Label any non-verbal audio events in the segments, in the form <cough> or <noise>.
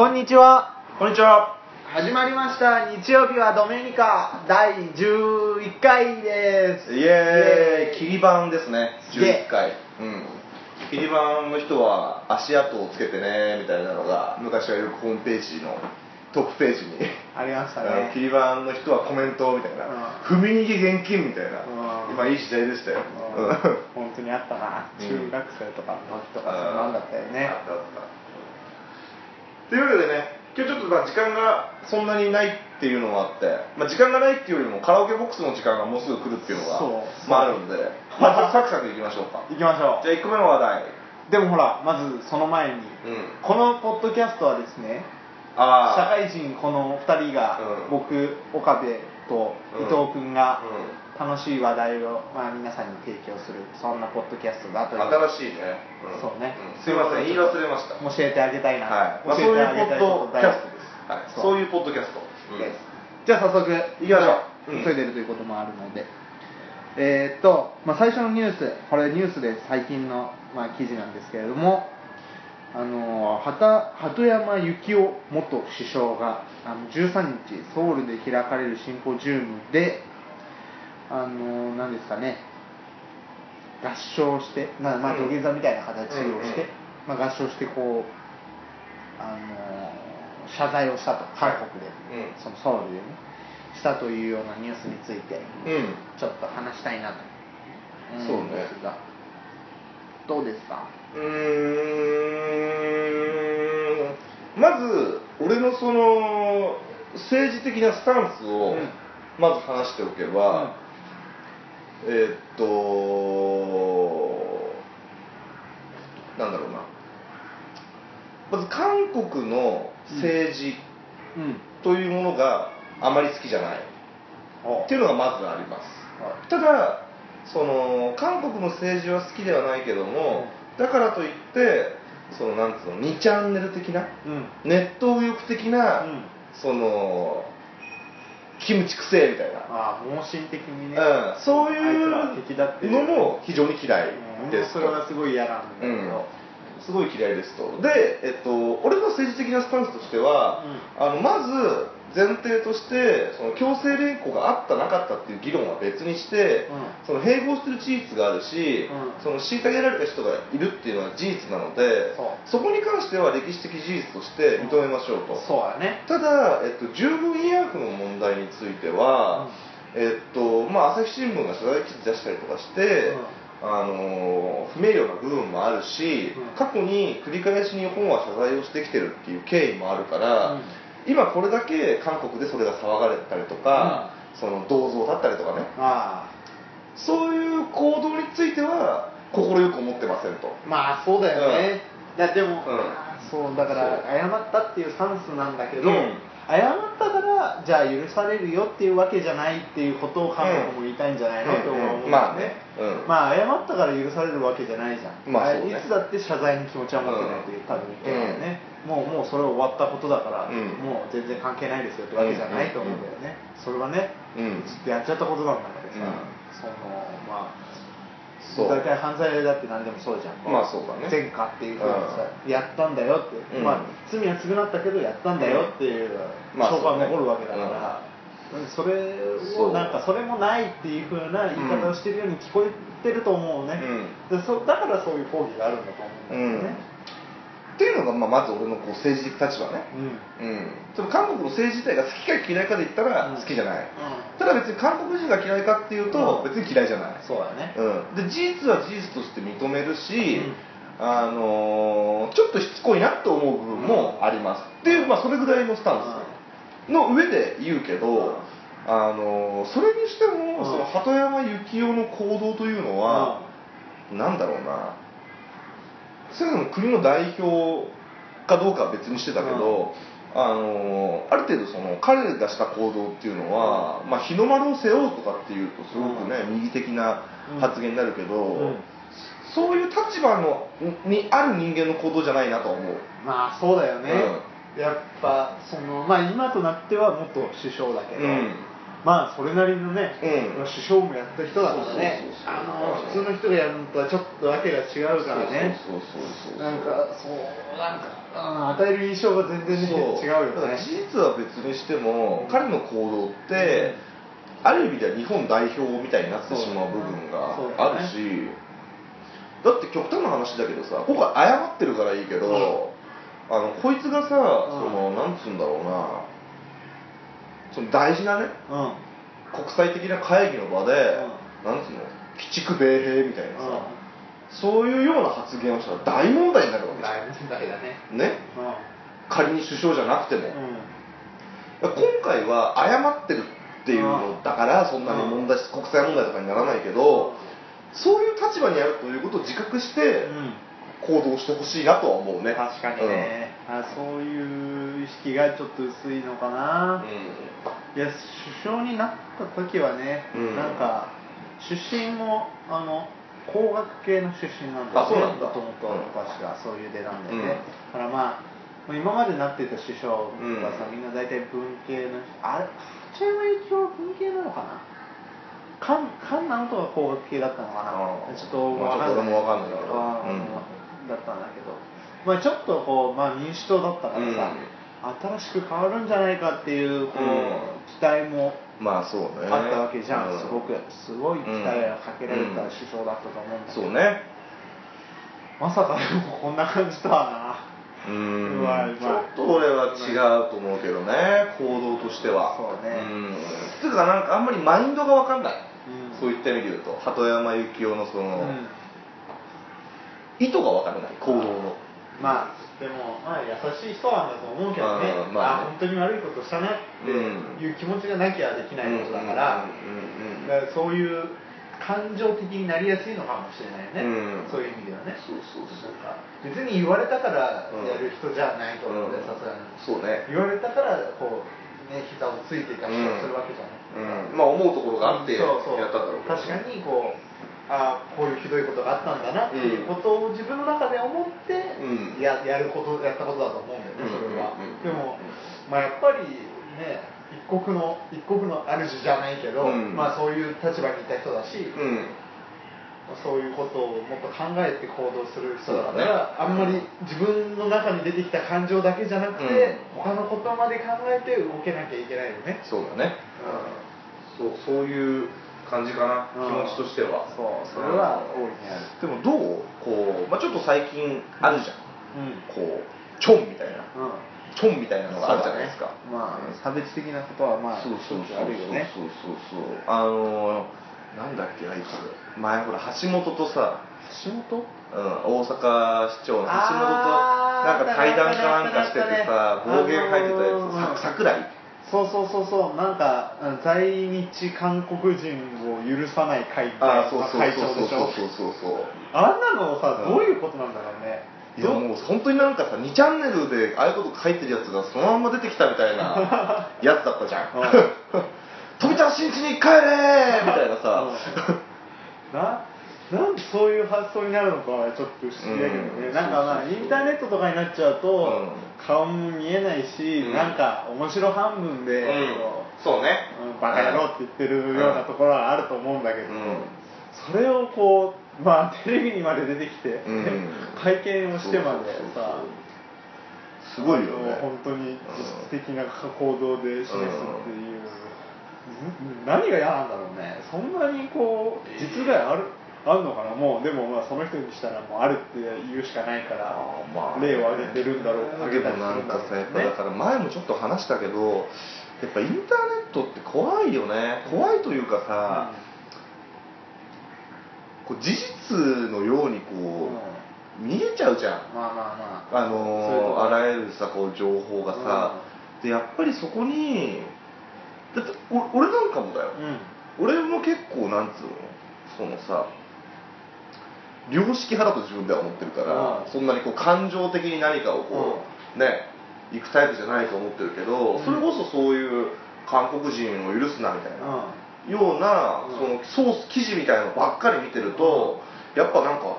こんにちは。こんにちは。始まりました。日曜日はドメニカ。第11回です。イエーイ、切り板ですね。すげえ11回。うん。切り板の人は足跡をつけてねみたいなのが昔はよくホームページのトップページに。ありましたあのね切り板の人はコメントみたいな、踏み逃げ現金みたいな、うん。今いい時代でしたよ、うん。うん。本当にあったな。うん中学生とかの時とかそんなんだったよね。あったあったというわけでね今日ちょっとまあ時間がそんなにないっていうのもあって、まあ、時間がないっていうよりもカラオケボックスの時間がもうすぐ来るっていうのがまあ、あるんで、まあ、サクサクいきましょうか。行きましょじゃあ1個目の話題。うでもほらまずその前にうん。このポッドキャストはですね社会人この2人が、うん。僕岡部と伊藤君がう楽しい話題を、まあ、皆さんに提供するそんなポッドキャストだという。新しいね、ん。そうね。ん。すいません言い忘れました。教えてあげたいな、はい、まあ、教そういうえてあげたいポッことドキャスト。です、はい、そういうポッドキャスト、うん。です。じゃあ早速行きましょう。うん。急いでるということもあるので、えーっと、まあ、最初のニュースこれニュースで最近の、まあ、記事なんですけれども。あの鳩鳩山幸夫元首相があの13日ソウルで開かれるシンポジウムであの何ですかね。合唱して、まあまあ、うん。土下座みたいな形をして、まあ、合唱してこうあの謝罪をしたと。韓国で、うん。そのソウルでね。したというようなニュースについてうん。ちょっと話したいなと。思うんですが。どうですか？うーん。まず俺のその政治的なスタンスをうん。まず話しておけば、えーっとなんだろうな。まず韓国の政治うん。というものがあまり好きじゃない。おっていうのがまずあります。ただその韓国の政治は好きではないけども、だからといってそのなんつうの2チャンネル的なうん。ネット右翼的な、うん。そのキムチくせえみたいな、ああ盲信的にね、うん、そういううのも非常に嫌いうん。ですそれはすごい嫌なんだけど、うん。すごい嫌いですと。で、えっと、俺の政治的なスタンスとしては、あのまず前提としてその強制連行があったなかったっていう議論は別にして、うん。その併合してる事実があるし、うん。その虐げられた人がいるっていうのは事実なのでそう。こに関しては歴史的事実として認めましょうと、そうだね。ただ、えっと、十分医薬の問題については、えっとまあ、朝日新聞が謝罪記事出したりとかして、あの不名誉な部分もあるし、うん。過去に繰り返し日本は謝罪をしてきてるっていう経緯もあるから、うん今これだけ韓国でそれが騒がれたりとか、その銅像だったりとかね。あそういう行動については快く思ってませんと。あまあそうだよね、いやでも、うん。そうだから謝ったっていうスタンスなんだけど、うん。謝ったからじゃあ許されるよっていうわけじゃないっていうことを韓国も言いたいんじゃないの、と思うんまあね、うん。まあ謝ったから許されるわけじゃないじゃん、まあね。いつだって謝罪に気持ちは持ってないという多分意見だよね、もうもうそれ終わったことだから、うん。もう全然関係ないですよってわけじゃないと思うんだよね、それはねうん。ずっとやっちゃったことなんだからさ、うん。そのまあそう。大体犯罪だって何でもそうじゃん。まあそうだね。前科っていうふうにさ、やったんだよって、うん。まあ罪は償ったけどやったんだよっていうまあ証拠がそうね残るわけだから、それをなんかそれもないっていうふうな言い方をしてるように聞こえてると思うね、でそだからそういう抗議があるんだと思うんだよね、っていうのが、まあ、まず俺のこう政治的立場ね、うん。うん、その韓国の政治自体が好きか嫌いかで言ったらうん。好きじゃない、ただ別に韓国人が嫌いかっていうとうん。別に嫌いじゃない、そうだね、うん、で事実は事実として認めるし、うん。あのーちょっとしつこいなと思う部分もあります、っていう、まあ、それぐらいのスタンスの上で言うけど、あのーそれにしても、うん。その鳩山幸夫の行動というのは、なんだろうなそれぞれの国の代表かどうかは別にしてたけど、あのある程度その彼がした行動っていうのは、まあ、日の丸を背負うとかっていうとすごくね、右的な発言になるけど、うん。そういう立場のにある人間の行動じゃないなとは思う。まあそうだよね、やっぱそのまあ今となっては元首相だけど、うんまあそれなりのね、うん首相もやった人だからね。普通の人がやるのとはちょっとわけが違うからね。なんかそうなんかうん与える印象が全然ね違うよね。事実は別にしても彼の行動って、ある意味では日本代表みたいになってしまう部分があるし、だって極端な話だけどさ今回謝ってるからいいけど、あのこいつがさ、そのなんつうんだろうなその大事なねうん。国際的な会議の場で、なんつうの鬼畜米兵みたいなさ、そういうような発言をしたら大問題になるわけじゃ大問題だね。ん。ね仮に首相じゃなくても、うん。今回は謝ってるっていうのだからそんなに問題国際問題とかにならないけどそういう立場にあるということを自覚してうん。行動してほしいなとは思うね。確かにね、あそういう意識がちょっと薄いのかな、いや首相になった時はね、うん。なんか出身もあの工学系の出身なんだよね。あそうなんだ。もともとうん私がそういう出なんだようん。ね、だからまあ今までなっていた首相はさ、うん。みんな大体文系のあれ八山幸夫は文系なのかな。菅菅直人が工学系だったのかな。ちょっとまあちょっと俺もわかんないけど。うんまあ、ちょっとこう、まあ、民主党だったからさ、新しく変わるんじゃないかっていうこう、うん。期待もまあそうね。あったわけじゃん、うすごくすごい期待がかけられた首相だったと思うんだけど、そうね。まさかでもこんな感じとはうん。ちょっと俺は違うと思うけどね行動としては。そうね。ん。つうかなんかあんまりマインドが分かんない、うん。そういった意味で言うと鳩山幸夫のその、な、うん。意図が分からない行動のまあでも、まあ、優しい人なんだと思うけどね。うんまあね。本当に悪いことしたなっていう気持ちがなきゃできないことだから、そういう感情的になりやすいのかもしれないね、うん。そういう意味ではね。そうそうそう。別に言われたからやる人じゃないと思うんでうんさすがに。そうね。言われたからこうね膝をついていたりするわけじゃない、うん。まあ思うところがあってやったんだろうけど確かにこうあこういうひどいことがあったんだなっていうことを自分の中で思ってうん。ややることやったことだと思うんだよねそれは、うんうん。うんでもまあやっぱりね一国の一国の主じゃないけど、うん。まあそういう立場にいた人だし、うん。そういうことをもっと考えて行動する人だかそうだね。ら、あんまり自分の中に出てきた感情だけじゃなくて、他のことまで考えて動けなきゃいけないよね。そうだね。そうそういう感じかな、うん。気持ちとしては。そうそれは大いにある。でもどうこう、まあ、ちょっと最近あるじゃん、うん。こうチョンみたいな。うん。チョンみたいなのがあるじゃないですか、まあ差別的なことはまあそうそうそうしょっちゅうあるよね。そうそうそうそう。あのなんだっけあいつ。前ほら橋本とさ、橋本？うん、大阪市長の橋本とあーなんか対談かなんかしててさあったね暴言吐いてたやつ、あのーさ桜井そうそうそうそう。なんかうん在日韓国人を許さない会あーそうそう会そうそう長でしょそうそうそうあんなのさうん。どういうことなんだろうね。いやもう本当になんかさ2チャンネルでああいうこと書いてるやつがそのまんま出てきたみたいな <laughs> やつだったじゃん。うん。<laughs> 富田新地に帰れーみたいなさ、ななんでそういう発想になるのかはちょっと不思議だけどね、うん。なんかまあインターネットとかになっちゃうと、うん。顔も見えないし、うん。なんか面白半分で、うん。こそうね。ううんバカ野郎って言ってるようなところはあると思うんだけど、うん。それをこうまあテレビにまで出てきて、うん。<laughs> 会見をしてまでさすごいよね。本当に実質的な行動で示すっていう、ん。何が嫌なんだろうね。そんなにこう実害ある？あるのかな？もうでもまあその人にしたらもうあるって言うしかないからまあ例を挙げてるんだろう挙げたりするんだろうなんかさやっぱだから前もちょっと話したけどやっぱインターネットって怖いよね。怖いというかさ、こう事実のようにこう、見えちゃうじゃん。まあまあまあ。あのーあらゆるさこう情報がさ、でやっぱりそこにだってお俺なんかもだよ、うん。俺も結構なんつうの？そのさ良識派だと自分では思ってるから、うん。そんなにこう感情的に何かをこう、ね行くタイプじゃないと思ってるけど、うん。それこそそういう韓国人を許すなみたいな、ような、うん。そのソース記事みたいなのばっかり見てると、やっぱなんか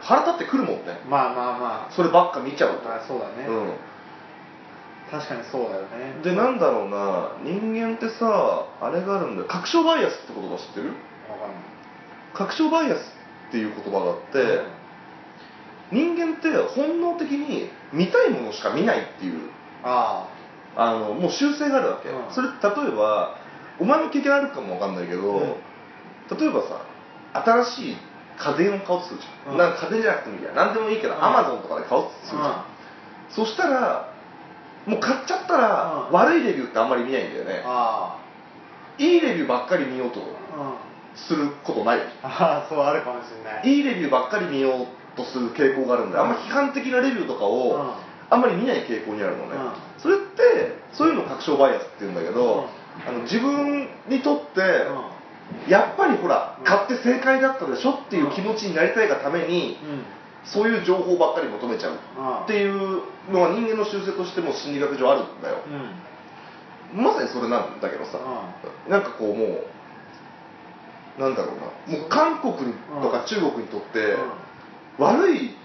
腹立ってくるもんね。まあまあまあ。そればっか見ちゃうと、あそうだね、うん。確かにそうだよね。でなんだろうな人間ってさあれがあるんだよ。確証バイアスって言葉知ってる？わかんない。確証バイアスっていう言葉があって、人間って本能的に見たいものしか見ないっていうああ。のもう習性があるわけ、うん。それ例えばお前の経験あるかもわかんないけど、うん。例えばさ新しい家電を買おうとするじゃん、うん。なんか家電じゃなくてもいいや。何でもいいけどうん。アマゾンとかで買おうとするじゃん、そしたらもう買っちゃったら、うん。悪いレビューってあんまり見ないんだよね。あいいレビューばっかり見ようとすることないああそうあるかもしれない。いいレビューばっかり見ようとする傾向があるんで、あんま批判的なレビューとかを、うん。あんまり見ない傾向にあるのね、うん。それってそういうのを確証バイアスって言うんだけど、あの自分にとって、やっぱりほら、うん。買って正解だったでしょっていう気持ちになりたいがために、うん。うんそういう情報ばっかり求めちゃうっていうのは人間の習性としても心理学上あるんだよ、うん。まさにそれなんだけどさ、なんかこうもうなんだろうな。もう韓国とか中国にとって、悪い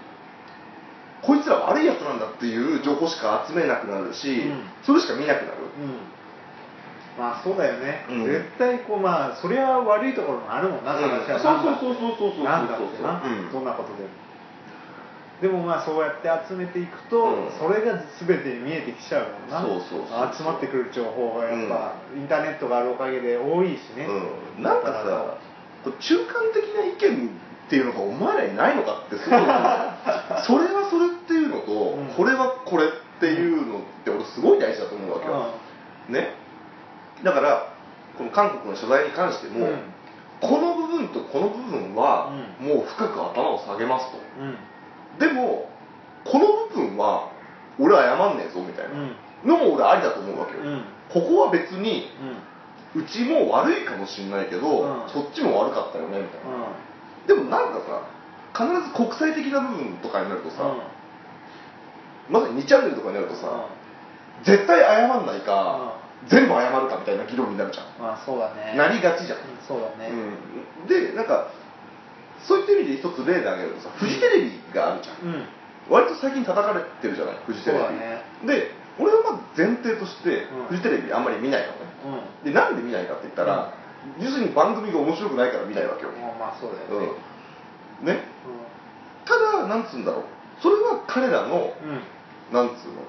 こいつら悪いやつなんだっていう情報しか集めなくなるし、うん。それしか見なくなる、うん。まあそうだよね、うん。絶対こうまあそれは悪いところもあるもんな、うん話は。なん。だってそうそうそうそうそうそう。なんだってな、うん。どんなことでもでもまあそうやって集めていくと、うん。それが全て見えてきちゃうもんな。そうそうそうそう。集まってくる情報がやっぱ、インターネットがあるおかげで多いしね、うん、なんかさこう中間的な意見っていうのがお前らにないのかってすごい思う。<laughs> それはそれっていうのと、うん。これはこれっていうのって俺すごい大事だと思うわけよ、ね。だからこの韓国の取材に関しても、うん。この部分とこの部分は、もう深く頭を下げますと。うんうんでもこの部分は俺は謝んねえぞみたいな。うん。のも俺ありだと思うわけよ、うん。ここは別にうちも悪いかもしれないけど、うん。そっちも悪かったよねみたいな、でもなんかさ必ず国際的な部分とかになるとさ、まさに2チャンネルとかになるとさ、絶対謝んないか、全部謝るかみたいな議論になるじゃん、まあそうだね。なりがちじゃん、うんそうだね、うん、でなんかそういった意味で一つ例で挙げるとさフジテレビがあるじゃん、うん。割と最近叩かれてるじゃないフジテレビ。ね。で俺はまず前提として、うん。フジテレビあんまり見ないのね。うん。でなんで見ないかって言ったら、要するに番組が面白くないから見ないわけよ、まあまあそうだよね。うん、ね。ただなんつうんだろう。それは彼らのうん。なんつうの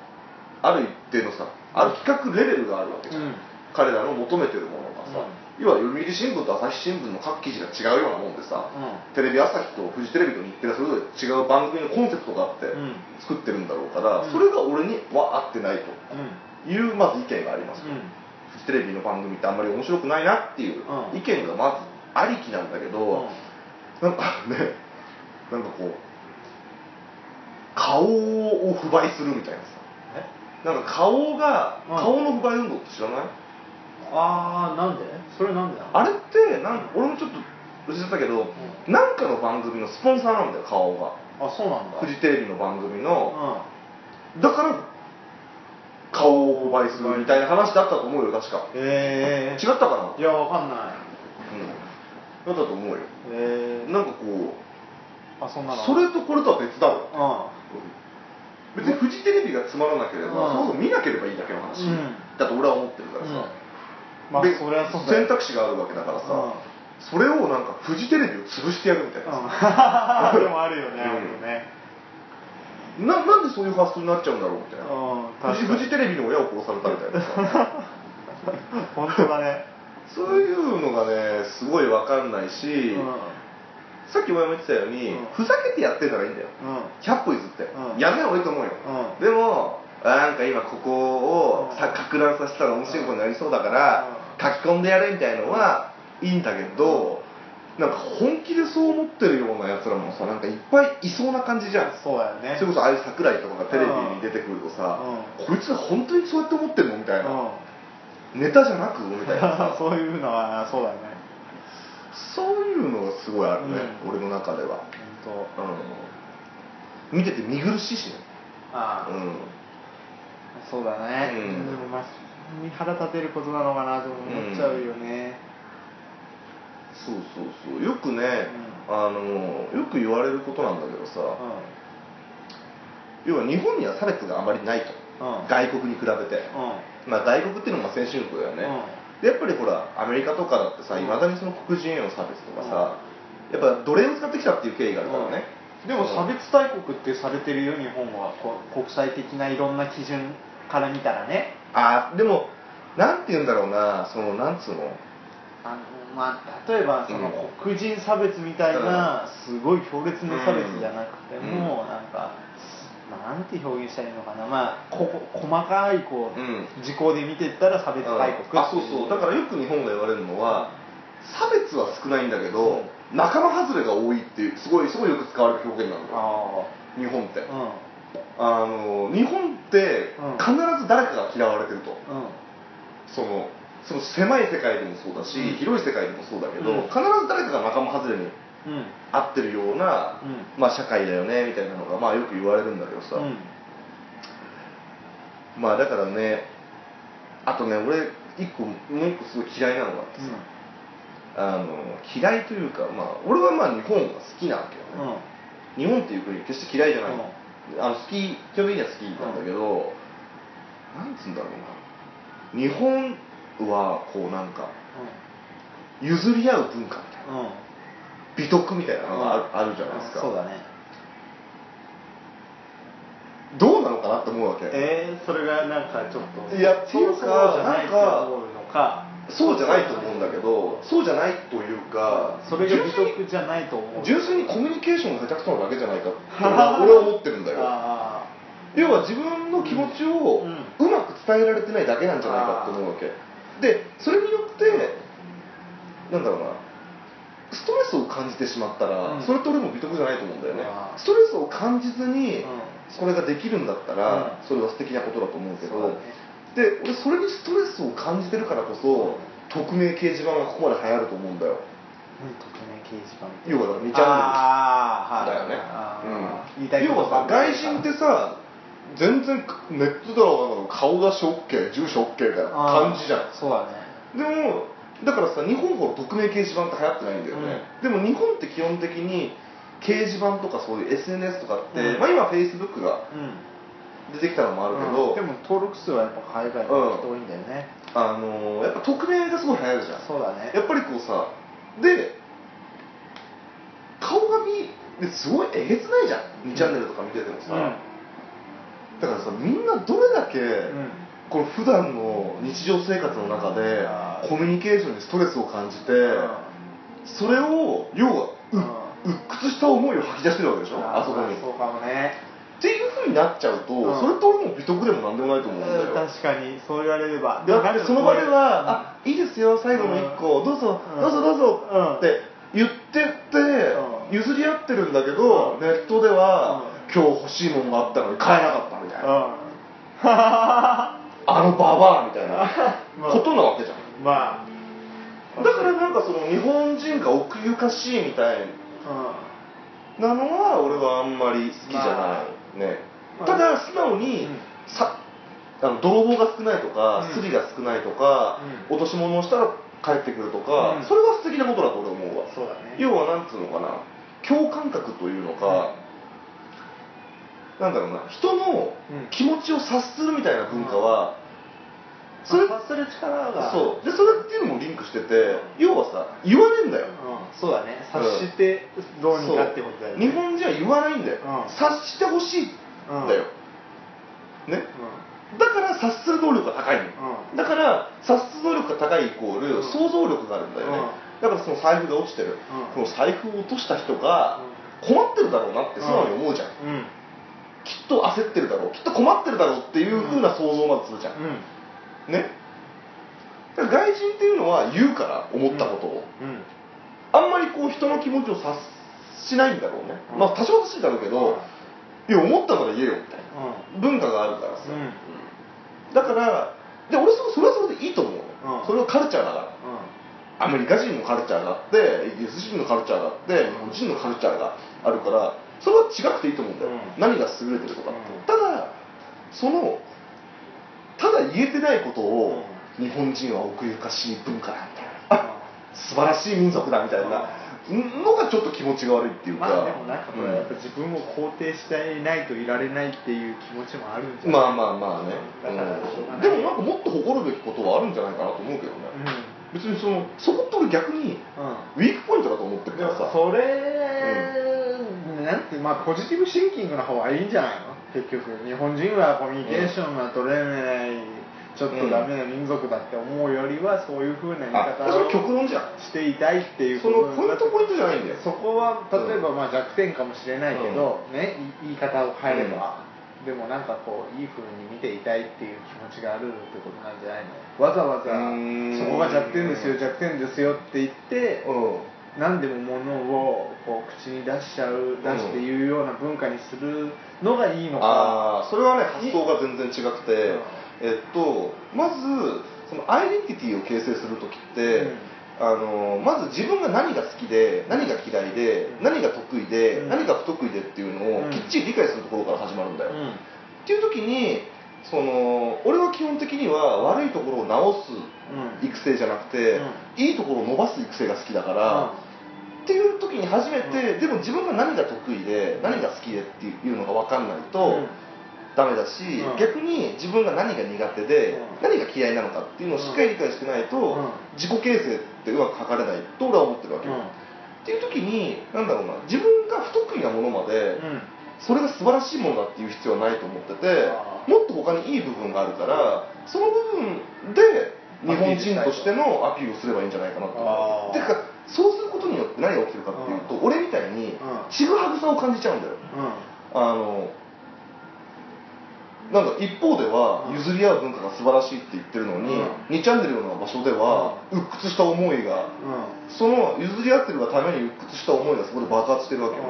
ある一定のさある企画レベルがあるわけじゃん、うん。彼らの求めてるものがさ、うん要は読売新聞と朝日新聞の各記事が違うようなもんでさ、うん。テレビ朝日とフジテレビと日テレがそれぞれ違う番組のコンセプトがあってうん。作ってるんだろうから、うん。それが俺には合ってないとうん。いうまず意見があります、うん。フジテレビの番組ってあんまり面白くないなっていううん。意見がまずありきなんだけど、なんか <laughs> ねなんかこう顔を不買するみたいなさ。え？なんか顔が、うん。顔の不買運動って知らない？ああなんで？それなんでなのあれってなん俺もちょっと忘れちゃったけど、なんかの番組のスポンサーなんだよ顔が。あそうなんだ。フジテレビの番組うの、ん。だから顔を購買するみたいな話だったと思うよ確か。ええ違ったかな？いやわかんない。うん。だったと思うよ。ええなんかこあそんなの？うそれとこれとは別だろう。別にフジテレビがつまらなければ、うん。そもそも見なければいいだけの話、うん。だと俺は思ってるからさ、んまあでそれはそうだよ。選択肢があるわけだからさ、うん。それをなんかフジテレビを潰してやるみたいなさ、うん。<laughs> でもあるよねうん。あるよね。ななんでそういう発想になっちゃうんだろうみたいな、うんフジフジテレビの親を殺されたみたいなさ。<laughs> 本当だね。そういうのがねすごい分かんないし、うん。さっきも言ってたように、うん。ふざけてやってたらいいんだよ。うん。100歩譲って、うん。やめない方がいいと思うよ、うん。でもあなんか今ここをさうんか乱させたら面白いことになりそうだから、書き込んでやれみたいのはいいんだけど、なんか本気でそう思ってるようなやつらもさなんかいっぱいいそうな感じじゃん。そうだよね。それこそああいう桜井とかがテレビに出てくるとさ、こいつら本当にそうやって思ってんのみたいな、ネタじゃなくみたいな。さ <laughs> そういうのはそうだね。そういうのがすごいあるね、うん。俺の中では、本当うん、見てて見苦しいしね、ああ。うん、そうだね、うん。でもまあそん。なに腹立てることなのかなと思っちゃうよね、そうそうそう。よくね、あのよく言われることなんだけどさ、要は日本には差別があまりないと、うん。うん外国に比べて、うん。まあ、外国っていうのも先進国だよね、でやっぱりほらアメリカとかだってさうん。いまだにその黒人への差別とかさ、やっぱ奴隷を使ってきたっていう経緯があるからね、でも差別大国ってされてるよ日本は。国際的ないろんな基準から見たらね。あでもなんて言うんだろうな。そのなんつうの？あのまあ、例えばそのうん。黒人差別みたいなすごい強烈な差別じゃなくても、うん。なんか、まあ、なんて表現したらいいのかな、まあ、ここ細かいこう、うん。事項で見てったら差別大国あそうそう。だからよく日本が言われるのは差別は少ないんだけど、仲間外れが多いっていうすごいすごいよく使われる表現なんだよ。あ日本って、ああの日本ってうん。必ず誰かが嫌われてると、うん。うんそのその狭い世界でもそうだし、うん。広い世界でもそうだけど、うん。必ず誰かが仲間外れにうん。合ってるような、うん。まあ、社会だよねみたいなのが、まあ、よく言われるんだけどさ、うん。まあだからねあとね俺一個もう一個すごい嫌いなのがあってさ、あの嫌いというか、まあ、俺はまあ日本が好きなわけよね、日本っていう国決して嫌いじゃない、うん。あの好き基本的には好きなんだけど、なんつうんだろうな。日本はこうなんか譲り合う文化みたいな。うん。うん美徳みたいなのがある,、あるじゃないですか。そうだね。どうなのかなって思うわけ、えー、それがなんかちょっと。いやっていうかなんか思うのかそうじゃないと思うんだけどそうじゃないというかそれが美徳じゃないと思う純粋にコミュニケーションが下手くそなだけじゃないかって俺は思ってるんだよ。あ要は自分の気持ちをうまく伝えられてないだけなんじゃないかって思うわけ。でそれによってなんだろうな。ストレスを感じてしまったら、うん。それって俺も美徳じゃないと思うんだよね。ストレスを感じずにうん。それができるんだったら、うん。それは素敵なことだと思うけどで俺それにストレスを感じてるからこそ、匿名掲示板がここまで流行ると思うんだよ。うん匿名掲示板要はだから2チャンネルだよね。うん。要はさ外人ってさ全然ネットだろうが顔出し OK 住所 OK みたいな感じじゃん。そうだね。でもだからさ日本ほど匿名掲示板って流行ってないんだよね、でも日本って基本的に掲示板とかそういう SNS とかって、うん。まあ、今 Facebook がうん出てきたのもあるけど、うん。でも登録数はやっぱ海外の人多いんだよね、あのーやっぱ匿名がすごい流行るじゃん。そうだね。やっぱりこうさで顔が見ですごいえげつないじゃん。2チャンネルとか見ててもさ、だからさみんなどれだけ、うん。この普段の日常生活の中でコミュニケーションにストレスを感じて、それを要はううん鬱屈した思いを吐き出してるわけでしょ？あそこに。っそうかもねていうふうになっちゃうと、うん。それと俺も美徳でもなんでもないと思うんだよ、確かに。そう言われれば。だってその場では「うん。あいいですよ最後の1個、どうぞうん。どうぞどうぞ」うん。って言ってって、うん。譲り合ってるんだけど、うん。ネットでは、う今日欲しいものがあったのに買えなかったみたいな、うん。あのババアみたいな <laughs> まあ。ことなわけじゃん。まあ。だからなんかその日本人が奥ゆかしいみたいうん。なのは俺はあんまり好きじゃない、まね、まあただ素直に、うん。さあの泥棒が少ないとか、うん。スリが少ないとか、うん。落とし物をしたら帰ってくるとか、うん。それは素敵なことだと俺思うわ。そうだね。要はなんつうのかな共感覚というのか、なんだろうな人のうん。気持ちを察するみたいな文化は、それ察する力が。そう。でそれっていうのもてて要はさ言わねえんだよ。うんそうだね。察してどうにかってことだよね。そう。日本人は言わないんだよ、うん。察してほしいんだよ、ね。うだから察する能力が高いの、うん。だから察す能力が高いイコール、うん。想像力があるんだよね、うん。だからその財布が落ちてる、うん。この財布を落とした人がう困ってるだろうなって素直に思うじゃん、きっと焦ってるだろう。きっと困ってるだろうっていう風な想像をまずするじゃん、うん。ね外人っていうのは言うから思ったことを、うん。あんまりこう人の気持ちを察しないんだろうね、うん。まあ多少欲しいだろうけど、いや思ったなら言えよみたいなうん。文化があるからさ、うん。だからで俺そそれはそれでいいと思うの、うん。それはカルチャーだから。アメリカ人のカルチャーがあってイギリス人のカルチャーがあって日本人のカルチャーがあるからそれは違くていいと思うんだよ、うん。何が優れてるとかって、うん。ただそのただ言えてないことを、日本人は奥ゆかしい文化だみたいな。素晴らしい民族だみたいな。のがちょっと気持ちが悪いっていうか、まあでもなんかこれうんやっぱ自分を肯定していないといられないっていう気持ちもあるんじゃないまあまあまあね、うん。でもなんかもっと誇るべきことはあるんじゃないかなと思うけどね、う別にそのそこって俺逆にんうん。ウィークポイントだと思ってるからさ。それ、ねなんてまあポジティブシンキングの方がいいんじゃないの？結局日本人はコミュニケーションが取れない、ちょっとダメな民族だって思うよりはそういうふうな言いあ方をそれ極論じゃん。していたいっていうそのポイントポイントじゃないんだよ。そこは例えばまあ弱点かもしれないけど、ねい言い方を変えれば、でもなんかこういい風に見ていたいっていう気持ちがあるってことなんじゃないの？わざわざそこが弱点ですよ弱点ですよって言って、うん。何でも物をこう口に出しちゃう出して言うような文化にするのがいいのか、ああそれはね発想が全然違くて、えっとまずそのアイデンティティを形成する時って、うん。あのまず自分が何が好きで何が嫌いで、うん。何が得意で、うん。何が不得意でっていうのうん。をきっちり理解するところから始まるんだよ、うん。っていう時にその俺は基本的には悪いところを直すうん。育成じゃなくて、いいところを伸ばす育成が好きだから、っていう時に初めて、でも自分が何が得意で何が好きでっていうのが分かんないと、うんダメだし、うん。逆に自分が何が苦手で、うん。何が嫌いなのかっていうのをしっかり理解してないと、うん。自己形成ってうまく測れないと俺は思ってるわけよ、うん。っていう時になんだろうな自分が不得意なものまで、うん。それが素晴らしいものだっていう必要はないと思っててもっと他にいい部分があるからその部分で日本人としてのアピールをすればいいんじゃないかなと思うてかそうすることによって何が起きてるかっていうと、俺みたいにうんちぐはぐさを感じちゃうんだよ。うん。あのなんか一方ではうん譲り合う文化が素晴らしいって言ってるのに、うん。2チャンネルのような場所では鬱屈した思いがうん。その譲り合ってるがために鬱屈した思いがそこで爆発してるわけよね、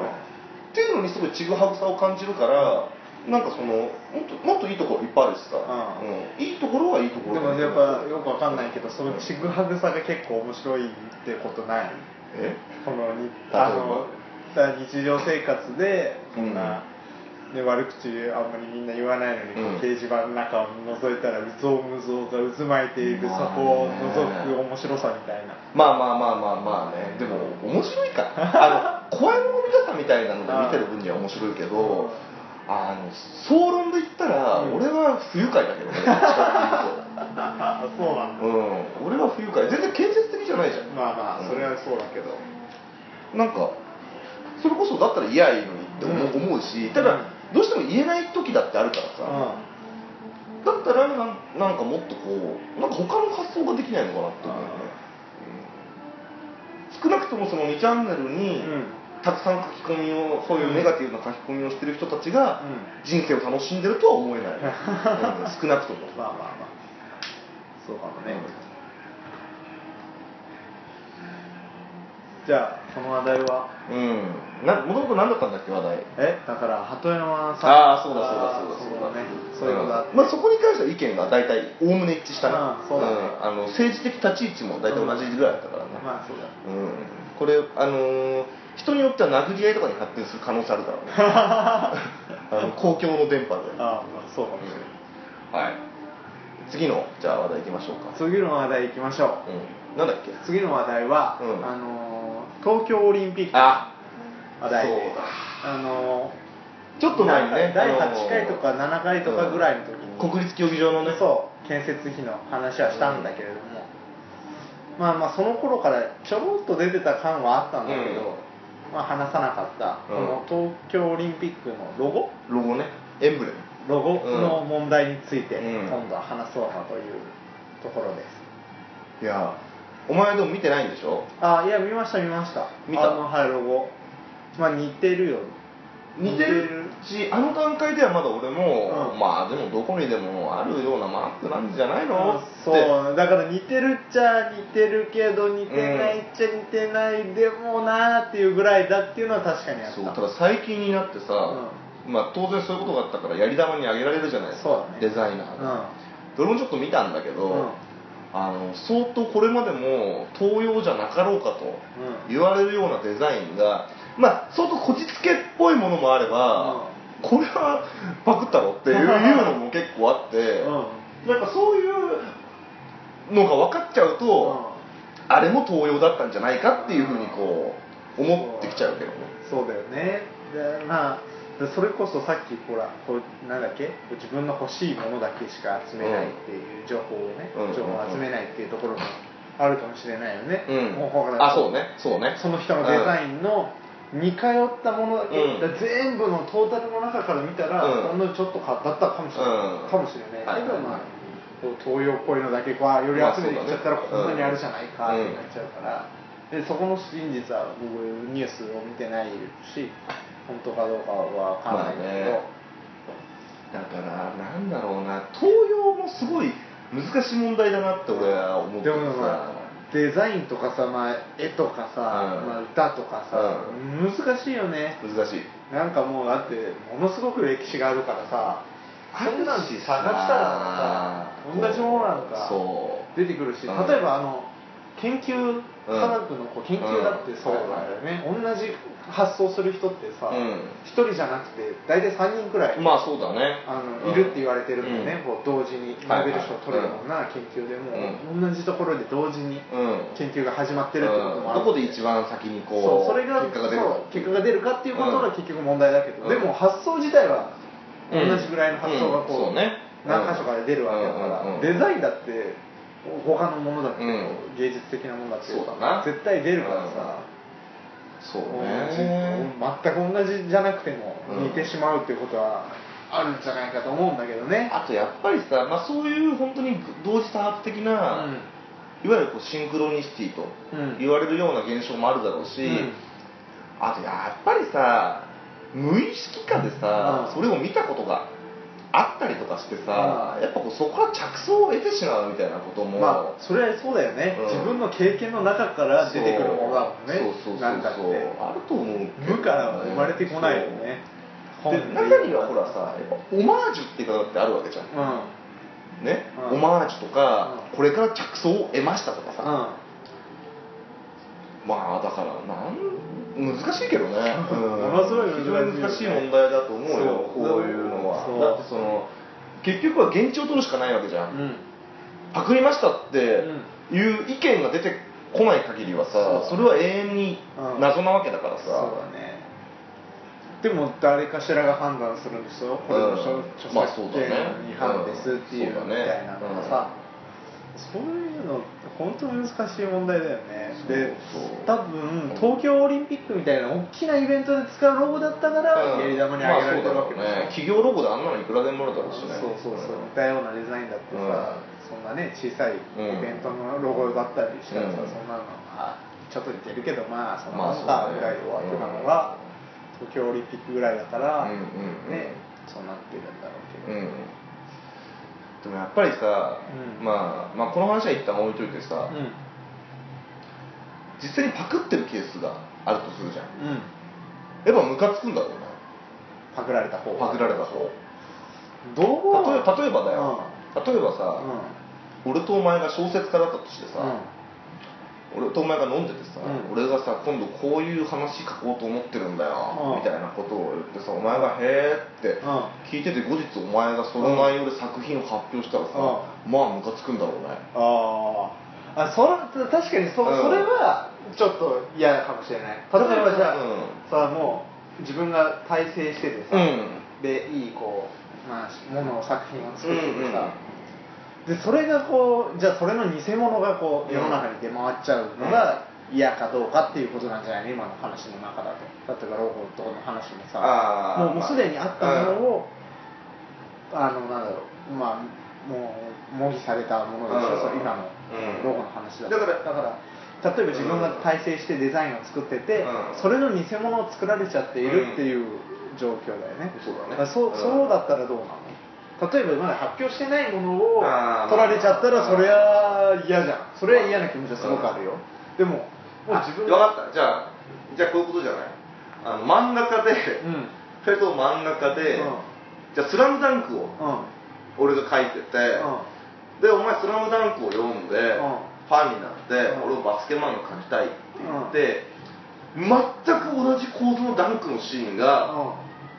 っていうのにすごいちぐはぐさを感じるからなんかそのもっともっといいところいっぱいあるしさ、うん。うん。いいところはいいところでもやっぱよくわかんないけどそのちぐはぐさが結構面白いってことない？え？このにあの日常生活でこんな、うんね、悪口あんまりみんな言わないのに、こううん。掲示板の中を覗いたらうぞうむぞうが渦巻いているそこを覗く面白さみたいな、まあまあまあまあまあね。でも面白いか。<laughs> あの怖いもの見たさみたいなので見てる分には面白いけどあの総論で言ったら、うん。俺は不愉快だけどね。<laughs> そうなんっていうん。俺は不愉快。全然建設的じゃないじゃん。まあまあそれはそうだけど、なんかそれこそだったら嫌いいのにって思うしただどうしても言えない時だってあるからさ、だったらなんなんかもっとこうなんか他の発想ができないのかなって思うよね、うん。少なくともその2チャンネルに、うん。たくさん書き込みをそういうネガティブな書き込みをしてる人たちがうん。人生を楽しんでるとは思えない、<laughs> うん少なくとも。まあまあまあ。そうかもね、じゃあこの話題は？うん。なもともと何だったんだっけ話題？えだから鳩山さん。ああそうだそうだそうだそうだ。ね。そういうことまあそこに関しては意見が大体おおむね一致したねうんそうだね。ん。あの政治的立ち位置も大体同じぐらいだったからね、まあそうだうん。これあのー人によっては殴り合いとかに発展する可能性あるからね。<laughs> あの公共の電波で。ああまあそうかもしれない、はい。次のじゃあ話題いきましょうか。次の話題いきましょう。うん。なんだっけ？次の話題は、うん。あのー東京オリンピックのあ話題そうあのーちょっと前にね第あのー8回とか7回とかぐらいの時に、国立競技場のね。そう建設費の話はしたんだけれども、まあまあその頃からちょろっと出てた感はあったんだけど、まあ話さなかった、うん。この東京オリンピックのロゴ？ロゴね。エンブレム。ロゴの問題についてうん。今度は話そうかというところです、いやお前でも見てないんでしょ？あいや見ました見ました。見た？あのはいロゴ。まあ似てるよ。似てる？しあの段階ではまだ俺も、うん。まあでもどこにでもあるようなマークなんじゃないの？ってそう。だから似てるっちゃ似てるけど似てないっちゃ似てない、でもなーっていうぐらいだっていうのは確かにあった。そうただ最近になってさ、まあ当然そういうことがあったからやり玉にあげられるじゃないですか、そうだね。デザイナーが、それもちょっと見たんだけど、うんあの相当これまでも東洋じゃなかろうかとうん。言われるようなデザインがまあ相当こじつけっぽいものもあれば、これはパクったろって <laughs> いうのも結構あって、うん。なんかそういうのが分かっちゃうと、あれも東洋だったんじゃないかっていうふうにこう思ってきちゃうけどね。そうだよね。でまあでそれこそさっきほらこうなんだっけ自分の欲しいものだけしか集めないっていう情報をね、うん情報を集めないっていうところもあるかもしれないよね、うん。もうほらあそうね。そうね。その人のデザインの似通ったものだけ、うん。全部のトータルの中から見たら、うん。ほんのちょっとかだったかもしれない、うん。かもしれない。けど、はいまあこう東洋っぽいのだけこうより集めていっちゃったらこんなにあるじゃないかってうんなっちゃうから、でそこの真実は僕ニュースを見てないし本当かどうかは分かんないけど、まあね。だからなんだろうな。東洋もすごい難しい問題だなって俺は思ってでてもまあデザインとかさ、まあ、絵とかさ、うん。まあ、歌とかさ、難しいよね。難しい。なんかもうだってものすごく歴史があるからさそんなん探したらさ同じものなんか出てくるし、うん。例えばあの研究科学のこう研究だってそうだよね、同じ発想する人ってさうん。一、人じゃなくて大体3人くらい、まあそうだね。あのうん。いるって言われてるんだよね、こう同時にノーベル賞取れるような研究でも、う同じところで同時にうん。研究が始まってるってこともある、どこで一番先にこうそうそれが結果が出るかそう結果が出るかっていうことがうん。結局問題だけど、うんでも発想自体は同うん。じぐらいの発想がこう,、うん。そうね。何箇所かで出るわけだから、デザインだって他のものだって、うん。芸術的なものだってそうだな。絶対出るからさ、そうね。全く同じじゃなくてもうん。似てしまうっていうことはあるんじゃないかと思うんだけどね、あとやっぱりさ、まあ、そういう本当に同時多発的な、いわゆるこうシンクロニシティとうん。言われるような現象もあるだろうし、うん。あとやっぱりさ無意識化でさ、うん。それを見たことがあったりとかしてさ、うん。やっぱこうそこから着想を得てしまうみたいなことも、まあそれはそうだよね、うん。自分の経験の中から出てくるものだもんね。そうそうそうそうあると思うけど無からは生まれてこないよね。で中にはほらさやっぱオマージュっていう方ってあるわけじゃん。うん。ね、うん。オマージュとか、うん。これから着想を得ましたとかさ、うん。まあだからなん難しいけどね、うん。ものすごい非常に難しい問題だと思うよ。こういうのは。だってその結局は現地を取るしかないわけじゃん、うん。パクりましたっていう意見が出てこない限りはさそれは永遠に謎なわけだからさ、そうだね。でも誰かしらが判断するんですよこれの著作権違反ですっていうみたいなのがさそういうの本当に難しい問題だよね。で多分東京オリンピックみたいな大きなイベントで使うロゴだったからうん。やり玉にあげられてるわけね。企業ロゴであんなのいくらでもあるだろうしね。そうそうそう似たようなデザインだってさ、そんなね小さいイベントのロゴだったりしたらさ、うん。そんなのあちょっと似てるけどまあそんなもんかぐらいで終わってたのが、東京オリンピックぐらいだから、ねそうなってるんだろうけど、うんでもやっぱりさ、うん。まあ、まあこの話は一旦置いといてさ、うん。実際にパクってるケースがあるとするじゃん。うん。やっぱムカつくんだろうねパクられた方パクられた方。どう例え例えばだよ、例えばさ、う俺とお前が小説家だったとしてさ、んうん俺とお前が飲んでてさ、うん。俺がさ今度こういう話書こうと思ってるんだよ、うん。みたいなことを言ってさお前が「へーってうん。聞いてて後日お前がその内容で作品を発表したらさ、まあムカつくんだろうね。あー。あそれ確かにそ,、うん。それはちょっと嫌かもしれない。例えばじゃあ、うん。さもう自分が大成しててさ、うん。でいいこう、まあ、ものを作品を作っててさ、でそれがこうじゃあそれの偽物がこううん世の中に出回っちゃうのが嫌かどうかっていうことなんじゃないの？今の話の中だと。例えばロゴとかの話もさもうもうすでにあったものを、あのなんだろうまあもう模擬されたものでしょ、う今のうん。ロゴの話だと。だからだから例えば自分が大成してデザインを作ってて、うん。それの偽物を作られちゃっているっていう状況だよね、そうだね。そううん。そうだったらどうなの？例えばまだ発表してないものを取られちゃったらまあ。それは嫌じゃん。それは嫌な気持ちはすごくあるよ、でももうあ自分分かった。じゃあじゃあこういうことじゃない？あの真ん中で、うん。二人とも真ん中で、うん。じゃあ「スラムダンクをうん。俺が書いてて、でお前「スラムダンクを読んで、ん。ファンになって、うん。俺もバスケ漫画描きたいって言って、全く同じ構図のダンクのシーンが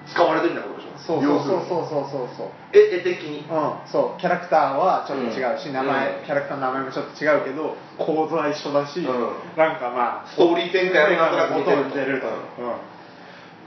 使われてるみたいなことでしょそうそうそうそうそう。そうそうえ絵的に。うん、そう。キャラクターはちょっと違うし、うん。名前、うん。キャラクターの名前もちょっと違うけど構図は一緒だし、うん。なんかまあストーリー展開もなんとなく似てる。と、う。んうん。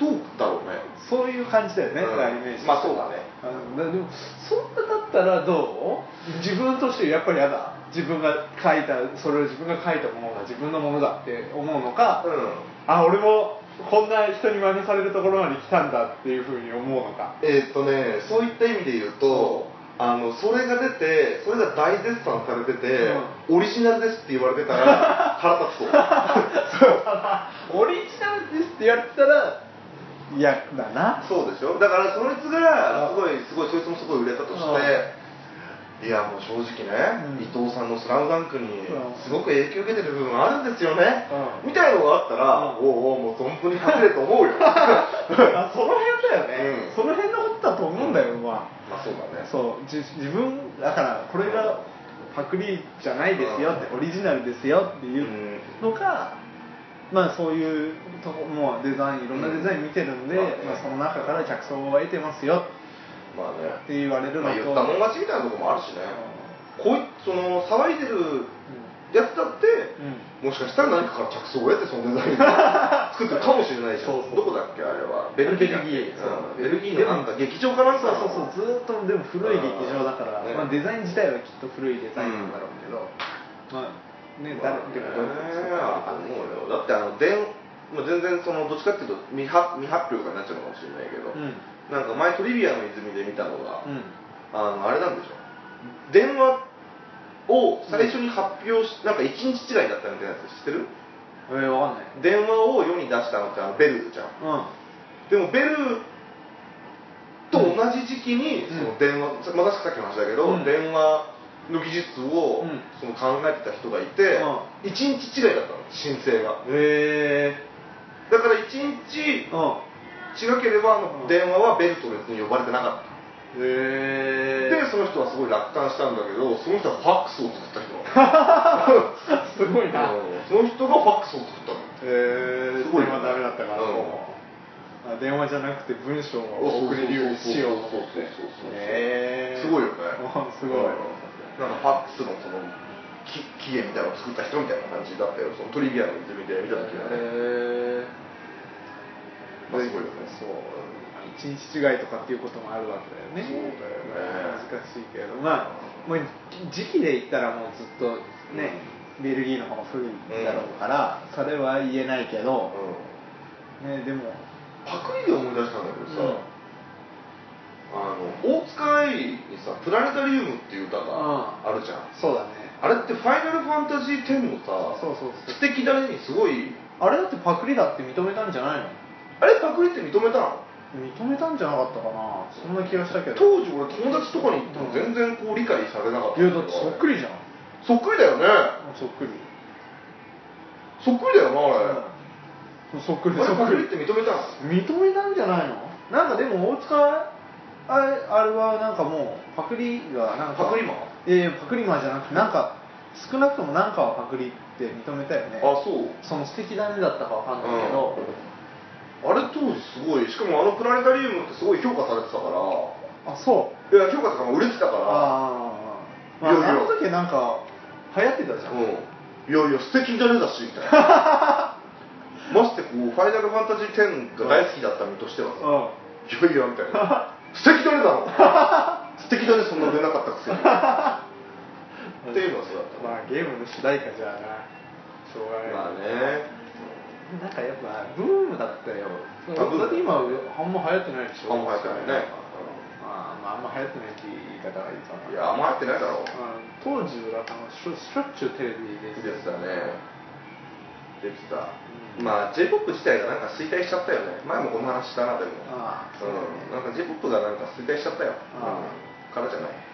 どうだろうね。そういう感じだよね、メージまあそうだね。うん。だでもそんなだったらどう？自分としてやっぱり嫌だ。自分が書いたそれを自分が書いたものが自分のものだって思うのか、うん。あ俺もこんな人に真似されるところまで来たんだっていうふうに思うのか？えーっとねそういった意味で言うとあのそれが出てそれが大絶賛されてて、オリジナルですって言われてたら <laughs> 腹立つとオリジナルですって言われてたら嫌だな。そうでしょ？だからそいつがすごいすごいそいつもすごい売れたとしていやもう正直ね、うん。伊藤さんの「スラムダンクにうん。すごく影響を受けてる部分あるんですよね、うん。みたいなのがあったら、うん。おうおうもう存分にパクれと思うよ。あ <laughs> その辺だよね、うん。その辺のことだと思うんだよ、ままあそうだね。あそうじ自分だからこれがパクリじゃないですよって、オリジナルですよっていうのが、まあそういうとこもうデザインいろんなデザイン見てるんで、うん。まあ、その中から着想を得てますよまあね。って言われるのと、まあ言ったもん勝ちみたいなところもあるしね、こういその騒いでるやつだって、うん。もしかしたら何かから着想を得てそのデザインを <laughs> 作ってるかもしれないじゃん。そうそう。どこだっけあれは？ベルギーベルギー。うん。ベルギーのなんか劇場かなんかそうそうそう。ずーっとでも古い劇場だから、ねまあ、デザイン自体はきっと古いデザインなんだろうけど、まあね誰でもどう。ねあ思うよ。だってあの電まあ全然そのどっちかっていうと未発未発表とかになっちゃうのかもしれないけど、うんなんか前トリビアの泉で見たのが、うん。あのあれなんでしょ？電話を最初に発表し、なんか一日違いだったみたいなやつ知ってる？えー、わかんない。電話を世に出したのってあのベルじゃん。うん。でもベルと同じ時期にうん。その電話、まさしくさっきの話だけど、うん。電話の技術をうん。その考えてた人がいて、う一日違いだったの申請が。へえだから一日うん違ければあうんの電話はベルと別に呼ばれてなかった。へでその人はすごい楽観したんだけどその人はファックスを作った人 <laughs> すごいな。うんその人がファックスを作ったの。へえすごい電話ダメだったから、うん。電話じゃなくて文章を送れるよう。にしようと思ってすごいよねうんすごい、なんかファックスのそのき起源みたいなのを作った人みたいな感じだったよそのトリビアの泉で見た時はね、へえそう一日違いとかっていうこともあるわけだよね。そうだよね。難しいけどまあもう時期で言ったらもうずっとね、ベルギーの方が古いだろうから、それは言えないけど、うん。ねでもパクリで思い出したんだけどさ、うん。あの大塚愛にさ「プラネタリウム」っていう歌があるじゃん、そうだね。あれって「ファイナルファンタジー10」のさそうそうそう。素敵だねにすごい。あれだってパクリだって認めたんじゃないの？あれパクリって認めたの？認めたんじゃなかったかな。そんな気がしたけど。当時俺友達とかに行っても全然こう理解されなかったいやだってそっくりじゃん。そっくりだよね。そっくり。そっくりだよなあれ、そっくりあれパクそっくり。リって認めたの？認めたんじゃないの？なんかでも大塚あれあれはなんかもうパクリがなんかパクリマン？いやいやパクリマンじゃなくてなんか少なくともなんかはパクリって認めたよね。あそう。その素敵だねだったかわかんないけど、あれ当時すごいしかもあのプラネタリウムってすごい評価されてたから。あそう。いや評価とかも売れてたから。ああまあいやいや。あの時なんか流行ってたじゃん、うん。いやいや素敵だねだしみたいな。<laughs> ましてこう「ファイナルファンタジー10」が大好きだった身としてはさ「いやいや」みたいな「素敵だねだろ。<laughs> 素敵だねそんな売れなかったくせに」<laughs> っていうのはそうだったまあゲームの主題歌じゃな。しょうがない。まあねなんかやっぱブームだったよ。だって今あんま流行ってないでしょ。あんま流行ってないね。まあ、まあ、あんま流行ってないって言い方がいいかな。いやあんま入ってないだろう。うん。当時はあのしょしょっちゅうテレビで出てた。ね出てた、うん。まあ j p o p 自体がなんか衰退しちゃったよね。前もこの話したなでも。ああうん。なんか j p o p がなんか衰退しちゃったよ、ああ。うん。からじゃない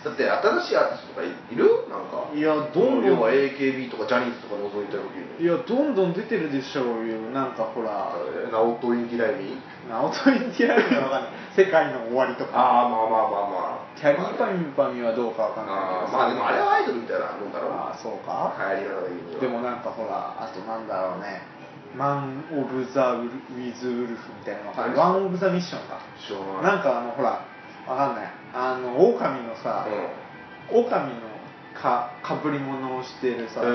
だって新しいアーティストとかいいる？なんか。いやどんどん。要は AKB とかジャニーズとか除いた時にいやどんどん出てるでしょうよ。なんかほら。えーナオトインティライミナオトインティライミは分かんない。世界の終わりとか。ああまあまあまあまあ。キャリーパミュパミュはどうかわかんないけど。まあでもあれはアイドルみたいなもんだろう。ああそうか。流行り方的には。でもなんかほらあとなんだろうね。マン・オブ・ザ・ウィズ・ウルフみたいなのワン・オブ・ザ・ミッションか。しょうがなんかあのほらわかんないあの狼のさ狼のかかぶり物をしてるさ、うん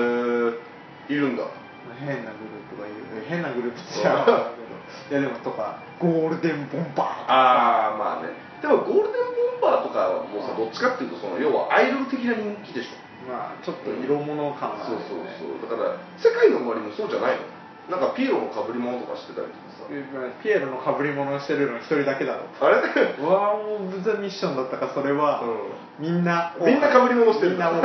えー、いるんだ。変なグループがいる。変なグループって言っちゃうけどいやでもとかゴールデンボンバー。とかああまあね。でもゴールデンボンバーとかはもうさどっちかっていうとその要はアイドル的な人気でしょ。まあちょっと色物感があそうるよね。そうそうだから世界の終わりもそうじゃないの？なんかピエロの被り物とかしてたりとかさ。ピエロの被り物をしてるの一人だけだろ。あれ？うわあもうザ・ミッションだったかそれは、みんなみんな被り物してるみんな <laughs>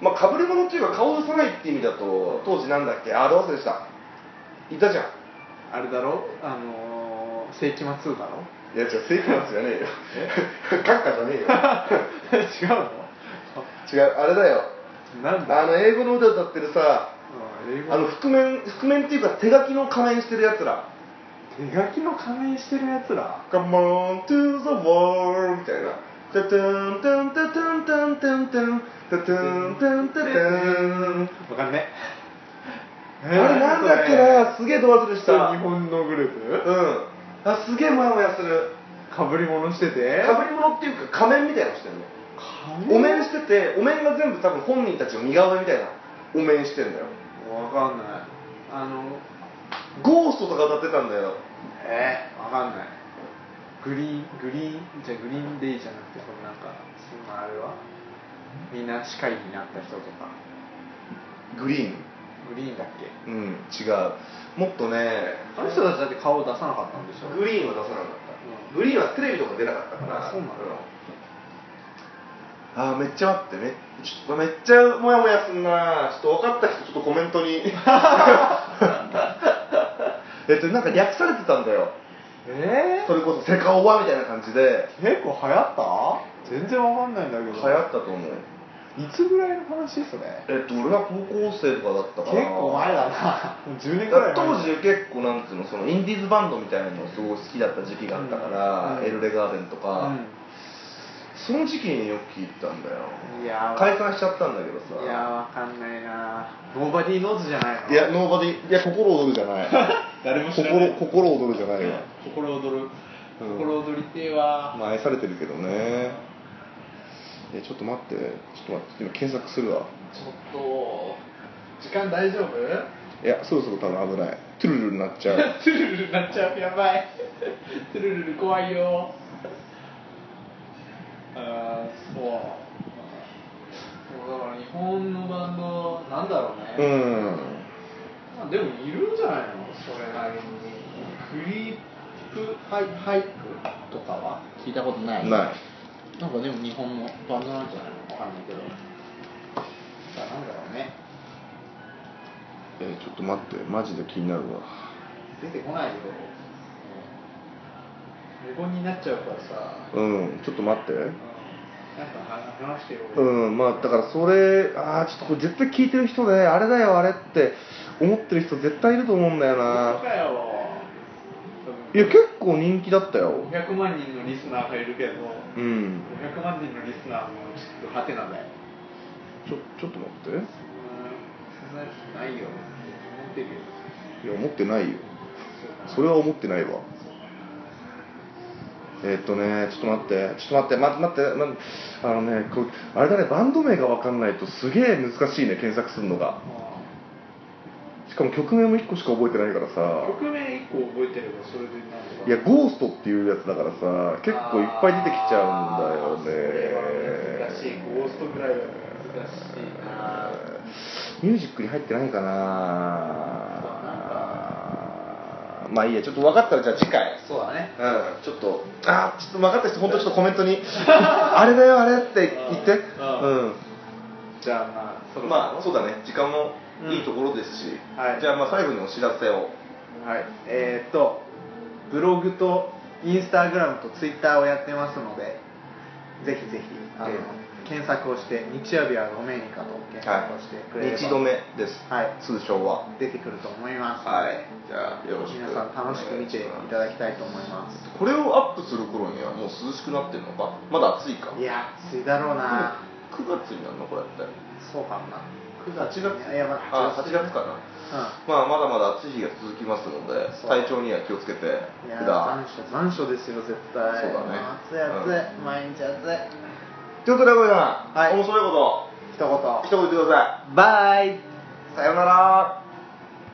まあ被り物っていうか顔を出さないって意味だと当時なんだっけ？あれ忘れでした。いたじゃん。あれだろ？あのー、世紀末2だろ？いや違う世紀末じゃねえよ。<laughs> 閣下じゃねえよ。<laughs> 違うの？違うあれだよ。なんだ？あの英語の歌歌ってるさあの覆面覆面っていうか手書きの仮面してるやつら。手書きの仮面してるやつら？Come on to the world みたいな。タタンタンタタンタンタンタンタタンタンタタンわかんね。あれなんだっけな？すげえド忘れしそれた。日本のグループ？うん。あすげえモヤモヤする。かぶり物してて？かぶり物っていうか仮面みたいなのしてるの。お面しててお面が全部多分本人たちの似顔絵みたいな。お面してんだよわかんない。あのゴーストとか歌ってたんだよ。え？ー、わかんない。グリーングリーン？じゃあグリーンデイじゃなくてこのなんかそんなあれは？みんな司会になった人とか。グリーン？グリーンだっけ？うん違う。もっとねあの人たちだって顔を出さなかったんでしょ？グリーンは出さなかった、グリーンはテレビとか出なかったから。あそうなんだあーめっちゃ待ってめちょっとめっちゃモヤモヤすんな。ちょっと分かった人ちょっとコメントに。<laughs> えっとなんか略されてたんだよ。えそれこそセカオワみたいな感じで。ー、結構流行った？全然わかんないんだけど。流行ったと思う。いつぐらいの話それえっと俺は高校生とかだったから結構前だな。もう10年くだらい前。当時結構なんていうのそのインディーズバンドみたいなのすごい好きだった時期があったから、うん。エルレガーデンとか、うんその時期によく聞いたんだよ。いや。ー解散しちゃったんだけどさ。いやーわかんないな。Nobody knows じゃないの？いや nobody いや心躍るじゃない。<laughs> 誰も知らない。心心躍るじゃないわ心躍る。うん。心躍りてえわ、まあ愛されてるけどね。えちょっと待って。ちょっと待って。今検索するわ。ちょっと時間大丈夫？いやそろそろ多分危ない。トゥルルルになっちゃう。<laughs> トゥルルルになっちゃう。やばい。トゥルルル怖いよそうそうだから日本のバンドなんだろうね、うん。まあでもいるんじゃないのそれなりに。クリープハイハイプとかは聞いたことない。ない。なんかでも日本のバンドなんじゃないのわかんないけどさあなんだろうね。えーちょっと待ってマジで気になるわ。出てこないよ無言になっちゃうからさうんちょっと待って。なんうんまあだからそれああちょっとこれ絶対聞いてる人であれだよあれって思ってる人絶対いると思うんだよ本ないや結構人気だったよ。500万人のリスナーがいるけどうん。500万人のリスナーもちょっとハテナだよ。ちょちょっと待って。うんそんなないよ。思ってるよいや思ってないよ。それは思ってないわえーっとねちょっと待ってちょっと待ってま待って、ま、あのねこうあれだねバンド名が分かんないとすげえ難しいね検索するのが。しかも曲名も1個しか覚えてないからさ。曲名1個覚えてればそれでいやゴーストっていうやつだからさ結構いっぱい出てきちゃうんだよね。難しい。ゴーストぐらいは難しいな。ミュージックに入ってないかなまあいいやちょっと分かったらじゃあ次回。そうだね。うん。ちょっとあーちょっと分かった人本当ちょっとコメントに。<laughs> あれだよあれって言って。うん。うん。じゃあまあそろそろ。まあそうだね。時間もいいところですし、はい。じゃあまあ最後にお知らせを。はい、えーっとブログとインスタグラムとツイッターをやってますのでぜひぜひあの、うん検索をして日曜日はドメニカと検索をしてくれれば、日止めです、はい。通称は。出てくると思います。はい。じゃあよろしく。皆さん楽しく見ていただきたいと思います。これをアップする頃にはもう涼しくなってるのか？まだ暑いか？いや暑いだろうな。9月になるのこれって。そうかもな。9 8月？いやまあ8月かな。まあまだまだ暑い日が続きますのでそう。体調には気をつけてうん、いや残暑残暑ですよ絶対。そうだね。暑い暑い、毎日暑いということで小さん、はい。面白いこ一言。と一言言ってくださバイ。いさようなら